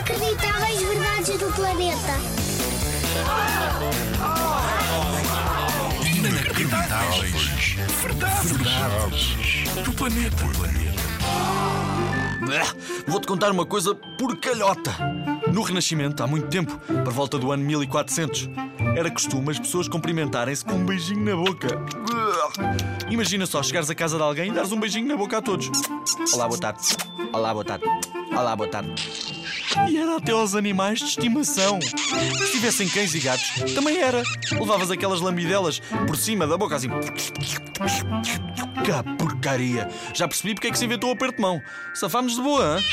Inacreditáveis verdades do planeta. Inacreditáveis. Verdades. Verdades. Do planeta. Vou-te contar uma coisa porcalhota. No Renascimento, há muito tempo, por volta do ano 1400, era costume as pessoas cumprimentarem-se com um beijinho na boca. Imagina só chegares à casa de alguém e dares um beijinho na boca a todos. Olá, boa tarde. Olá, boa tarde. Olá, boa tarde. E era até aos animais de estimação. Se tivessem cães e gatos, também era. Levavas aquelas lambidelas por cima da boca assim. Que porcaria! Já percebi porque é que se inventou o aperto de mão. Safámos de boa, hein?